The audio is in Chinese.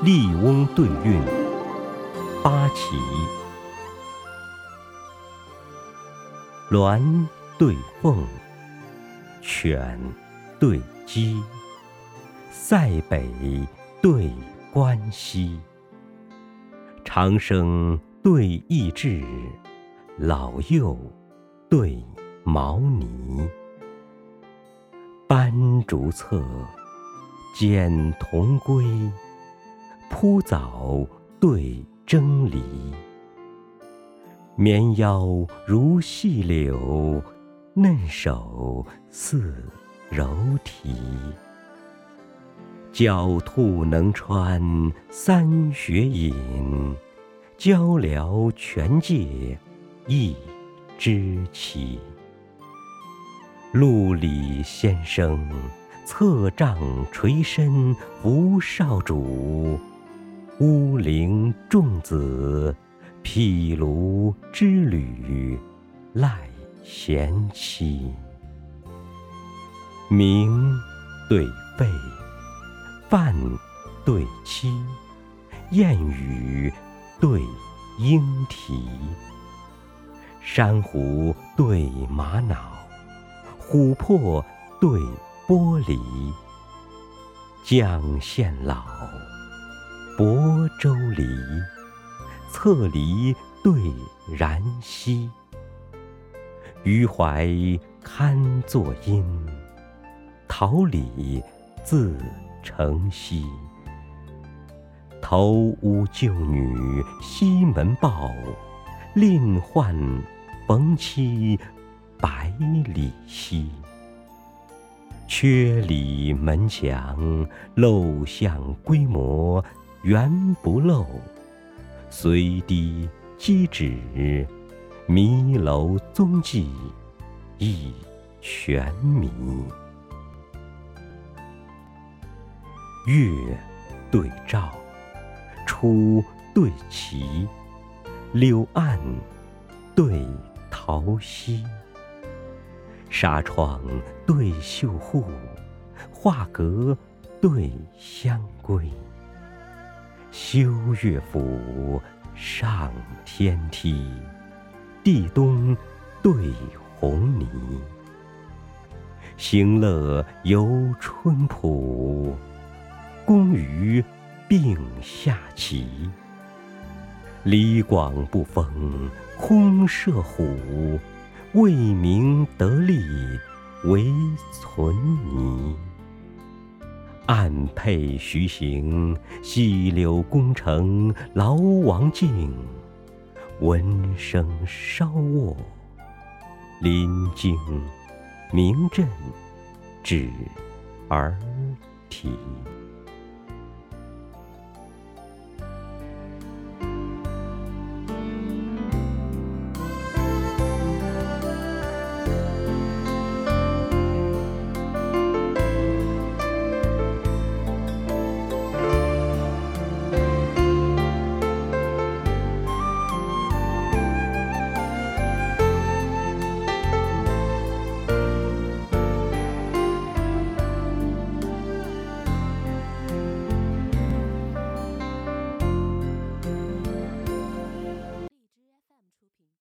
笠翁对韵，八奇。鸾对凤，犬对鸡，塞北对关西。长生对益智，老幼对毛呢。斑竹侧，剪桐归。铺藻对蒸梨。绵腰如细柳，嫩手似柔荑。狡兔能穿三雪隐，鹪鹩全借一枝期。陆里先生策杖垂身扶少主，乌灵仲子。毗卢之旅赖贤妻，鸣对吠，饭对妻，燕语对莺啼。珊瑚对玛瑙，琥珀对玻璃。绛县老，亳州离。侧篱对然溪，余怀堪作阴，桃李自成蹊。投屋旧女西门豹，另换冯妻百里奚。阙里门墙漏巷规模原不漏。随堤击止，迷楼踪迹亦全迷。月对照，初对齐，柳岸对桃溪。纱窗对绣户，画阁对香闺。修乐府，上天梯，地东对红泥。行乐游春浦，公余并下棋。李广不封空射虎，未明得利为存泥。暗佩徐行，细柳宫城劳王静。闻声稍卧，临京名震止而啼。